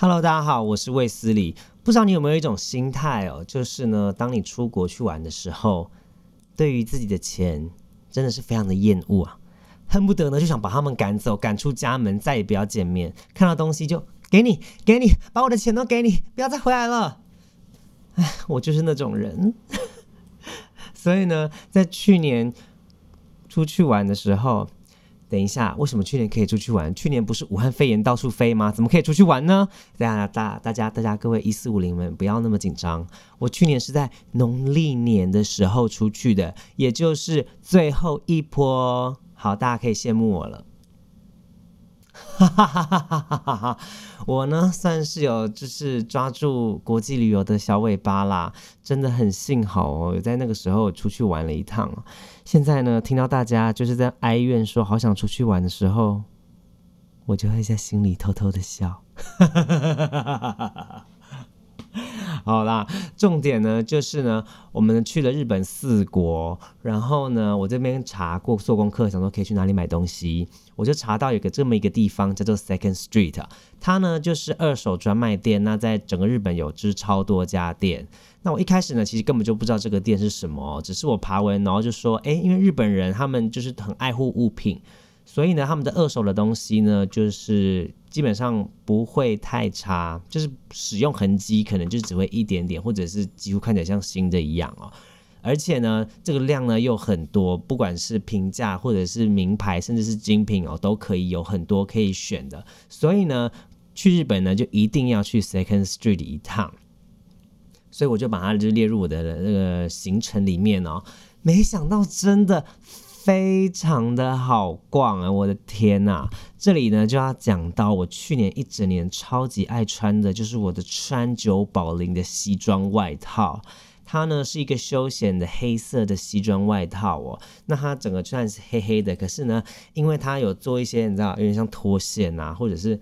Hello，大家好，我是魏斯理。不知道你有没有一种心态哦，就是呢，当你出国去玩的时候，对于自己的钱真的是非常的厌恶啊，恨不得呢就想把他们赶走，赶出家门，再也不要见面。看到东西就给你，给你，把我的钱都给你，不要再回来了。唉，我就是那种人。所以呢，在去年出去玩的时候。等一下，为什么去年可以出去玩？去年不是武汉肺炎到处飞吗？怎么可以出去玩呢？大家大大家大家各位一四五零们不要那么紧张。我去年是在农历年的时候出去的，也就是最后一波。好，大家可以羡慕我了。哈哈哈哈哈哈哈！我呢算是有就是抓住国际旅游的小尾巴啦，真的很幸好哦，有在那个时候出去玩了一趟。现在呢，听到大家就是在哀怨说好想出去玩的时候，我就会在心里偷偷的笑。哈哈哈哈哈哈！好啦，重点呢就是呢，我们去了日本四国，然后呢，我这边查过做功课，想说可以去哪里买东西，我就查到有个这么一个地方叫做 Second Street，它呢就是二手专卖店，那在整个日本有支超多家店。那我一开始呢，其实根本就不知道这个店是什么，只是我爬文，然后就说，哎，因为日本人他们就是很爱护物品。所以呢，他们的二手的东西呢，就是基本上不会太差，就是使用痕迹可能就只会一点点，或者是几乎看起来像新的一样哦。而且呢，这个量呢又很多，不管是平价或者是名牌，甚至是精品哦，都可以有很多可以选的。所以呢，去日本呢就一定要去 Second Street 一趟。所以我就把它就列入我的那个行程里面哦。没想到真的。非常的好逛啊！我的天呐，这里呢就要讲到我去年一整年超级爱穿的，就是我的川久保玲的西装外套。它呢是一个休闲的黑色的西装外套哦。那它整个虽然是黑黑的，可是呢，因为它有做一些你知道，有点像脱线啊，或者是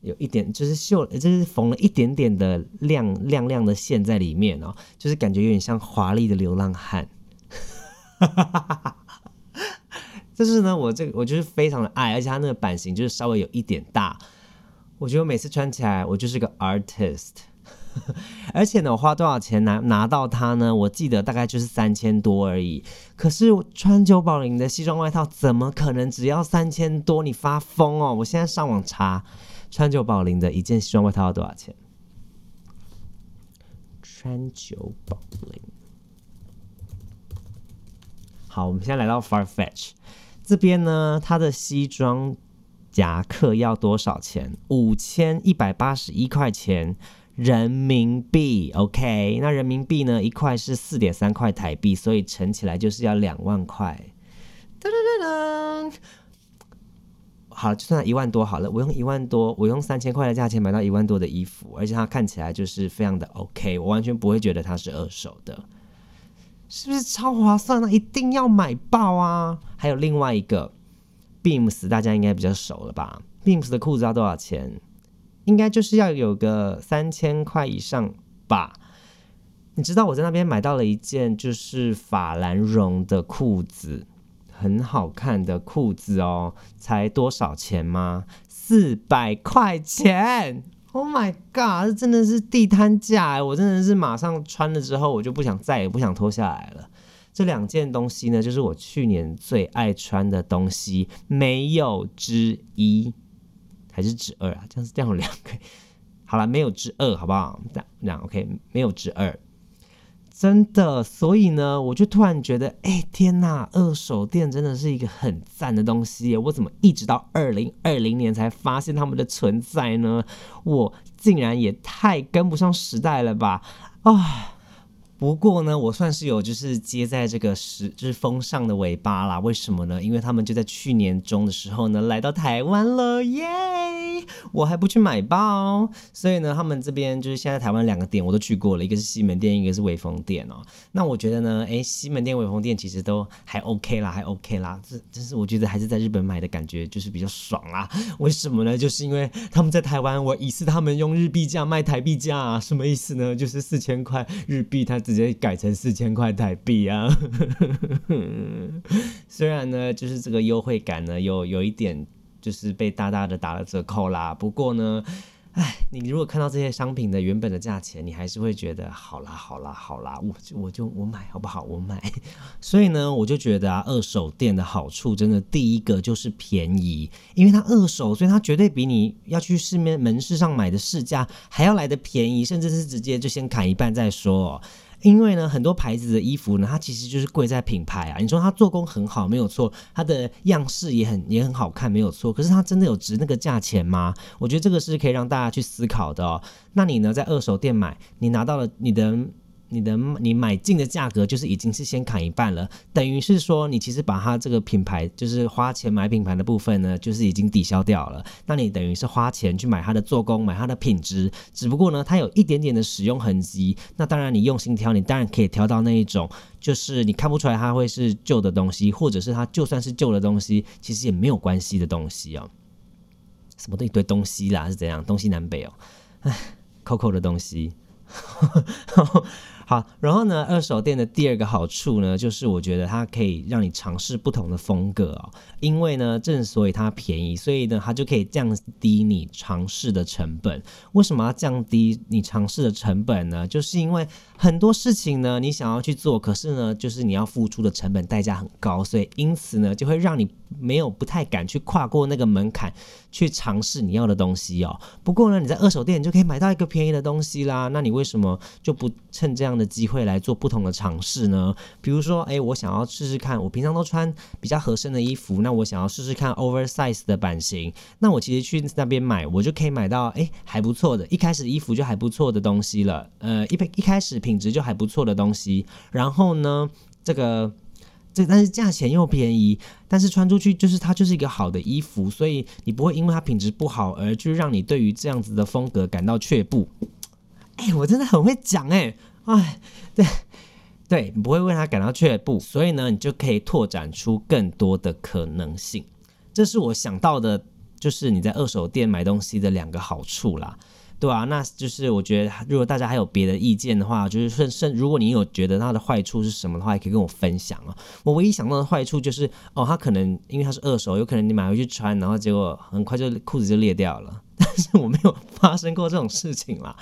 有一点就是绣，就是缝了一点点的亮亮亮的线在里面哦，就是感觉有点像华丽的流浪汉。哈哈哈哈哈。但是呢，我这个我就是非常的爱，而且它那个版型就是稍微有一点大，我觉得每次穿起来我就是个 artist。而且呢，我花多少钱拿拿到它呢？我记得大概就是三千多而已。可是川久保玲的西装外套怎么可能只要三千多？你发疯哦！我现在上网查川久保玲的一件西装外套要多少钱？川久保玲。好，我们现在来到 Farfetch。这边呢，它的西装夹克要多少钱？五千一百八十一块钱人民币。OK，那人民币呢？一块是四点三块台币，所以乘起来就是要两万块。噔噔噔噔，好，就算一万多好了。我用一万多，我用三千块的价钱买到一万多的衣服，而且它看起来就是非常的 OK，我完全不会觉得它是二手的。是不是超划算呢？一定要买爆啊！还有另外一个 Beams，大家应该比较熟了吧？Beams 的裤子要多少钱？应该就是要有个三千块以上吧？你知道我在那边买到了一件就是法兰绒的裤子，很好看的裤子哦，才多少钱吗？四百块钱！Oh my god！这真的是地摊价哎，我真的是马上穿了之后，我就不想再也不想脱下来了。这两件东西呢，就是我去年最爱穿的东西，没有之一，还是之二啊？这样是这样两个，好了，没有之二，好不好？这样这样 OK，没有之二。真的，所以呢，我就突然觉得，哎，天呐，二手店真的是一个很赞的东西。我怎么一直到二零二零年才发现他们的存在呢？我竟然也太跟不上时代了吧！啊。不过呢，我算是有就是接在这个时就是风上的尾巴啦。为什么呢？因为他们就在去年中的时候呢来到台湾了耶！我还不去买包，所以呢，他们这边就是现在台湾两个店我都去过了，一个是西门店，一个是威风店哦。那我觉得呢，哎，西门店、威风店其实都还 OK 啦，还 OK 啦。这但是我觉得还是在日本买的感觉就是比较爽啦。为什么呢？就是因为他们在台湾，我疑似他们用日币价卖台币价，什么意思呢？就是四千块日币，他。直接改成四千块台币啊！虽然呢，就是这个优惠感呢，有有一点就是被大大的打了折扣啦。不过呢，哎，你如果看到这些商品的原本的价钱，你还是会觉得好啦好啦好啦，我就我就我买好不好？我买。所以呢，我就觉得啊，二手店的好处真的第一个就是便宜，因为它二手，所以它绝对比你要去市面门市上买的市价还要来的便宜，甚至是直接就先砍一半再说。因为呢，很多牌子的衣服呢，它其实就是贵在品牌啊。你说它做工很好，没有错，它的样式也很也很好看，没有错。可是它真的有值那个价钱吗？我觉得这个是可以让大家去思考的哦。那你呢，在二手店买，你拿到了你的。你的你买进的价格就是已经是先砍一半了，等于是说你其实把它这个品牌就是花钱买品牌的部分呢，就是已经抵消掉了。那你等于是花钱去买它的做工，买它的品质，只不过呢，它有一点点的使用痕迹。那当然你用心挑，你当然可以挑到那一种，就是你看不出来它会是旧的东西，或者是它就算是旧的东西，其实也没有关系的东西哦。什么的一堆东西啦，是怎样？东西南北哦，唉，Coco 的东西。好，然后呢，二手店的第二个好处呢，就是我觉得它可以让你尝试不同的风格哦。因为呢，正所以它便宜，所以呢，它就可以降低你尝试的成本。为什么要降低你尝试的成本呢？就是因为很多事情呢，你想要去做，可是呢，就是你要付出的成本代价很高，所以因此呢，就会让你没有不太敢去跨过那个门槛去尝试你要的东西哦。不过呢，你在二手店你就可以买到一个便宜的东西啦。那你为什么就不趁这样？的机会来做不同的尝试呢？比如说，哎，我想要试试看，我平常都穿比较合身的衣服，那我想要试试看 oversize 的版型，那我其实去那边买，我就可以买到哎还不错的，一开始衣服就还不错的东西了，呃，一一开始品质就还不错的东西，然后呢，这个这但是价钱又便宜，但是穿出去就是它就是一个好的衣服，所以你不会因为它品质不好而就让你对于这样子的风格感到却步。哎，我真的很会讲哎。哎，对，对你不会为他感到却步，所以呢，你就可以拓展出更多的可能性。这是我想到的，就是你在二手店买东西的两个好处啦，对啊，那就是我觉得，如果大家还有别的意见的话，就是甚甚，如果你有觉得它的坏处是什么的话，也可以跟我分享啊。我唯一想到的坏处就是，哦，它可能因为它是二手，有可能你买回去穿，然后结果很快就裤子就裂掉了。但是我没有发生过这种事情啦，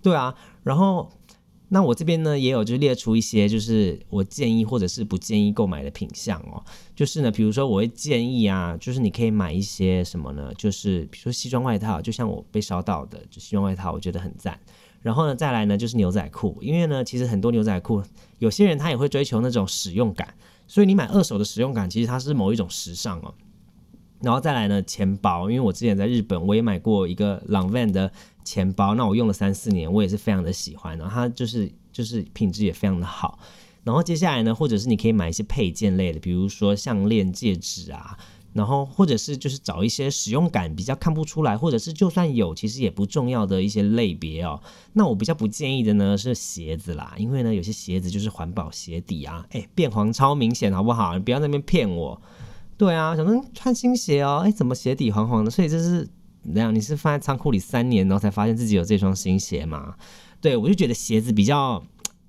对啊，然后。那我这边呢也有就列出一些就是我建议或者是不建议购买的品相哦，就是呢，比如说我会建议啊，就是你可以买一些什么呢？就是比如说西装外套，就像我被烧到的，就西装外套，我觉得很赞。然后呢，再来呢就是牛仔裤，因为呢，其实很多牛仔裤，有些人他也会追求那种使用感，所以你买二手的使用感，其实它是某一种时尚哦。然后再来呢，钱包，因为我之前在日本，我也买过一个 Longvan 的钱包，那我用了三四年，我也是非常的喜欢，然后它就是就是品质也非常的好。然后接下来呢，或者是你可以买一些配件类的，比如说项链、戒指啊，然后或者是就是找一些使用感比较看不出来，或者是就算有其实也不重要的一些类别哦。那我比较不建议的呢是鞋子啦，因为呢有些鞋子就是环保鞋底啊，哎变黄超明显，好不好？你不要那边骗我。对啊，想说穿新鞋哦，哎，怎么鞋底黄黄的？所以这是怎样？你是放在仓库里三年，然后才发现自己有这双新鞋吗？对我就觉得鞋子比较，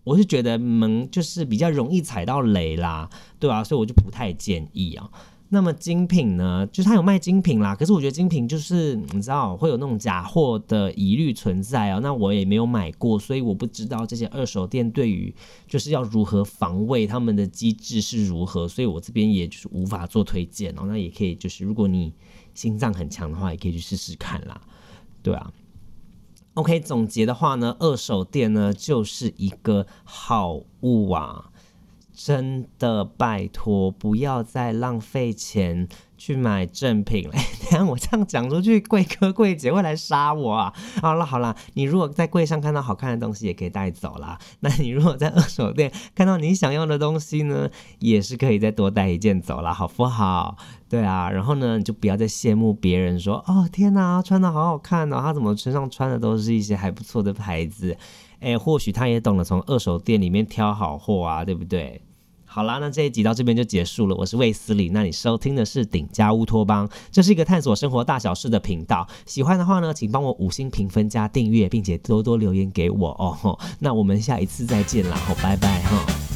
我是觉得门就是比较容易踩到雷啦，对啊，所以我就不太建议啊。那么精品呢，就是它有卖精品啦，可是我觉得精品就是你知道会有那种假货的疑虑存在啊。那我也没有买过，所以我不知道这些二手店对于就是要如何防卫他们的机制是如何，所以我这边也就是无法做推荐哦。那也可以就是如果你心脏很强的话，也可以去试试看啦，对啊。OK，总结的话呢，二手店呢就是一个好物啊。真的拜托，不要再浪费钱去买正品了。等下我这样讲出去，贵哥贵姐会来杀我啊！好了好了，你如果在柜上看到好看的东西，也可以带走啦。那你如果在二手店看到你想要的东西呢，也是可以再多带一件走了，好不好？对啊，然后呢，你就不要再羡慕别人说，哦天哪，穿的好好看哦，他怎么身上穿的都是一些还不错的牌子？哎，或许他也懂得从二手店里面挑好货啊，对不对？好啦，那这一集到这边就结束了。我是魏斯理，那你收听的是顶家乌托邦，这是一个探索生活大小事的频道。喜欢的话呢，请帮我五星评分加订阅，并且多多留言给我哦。那我们下一次再见啦，好，拜拜哈。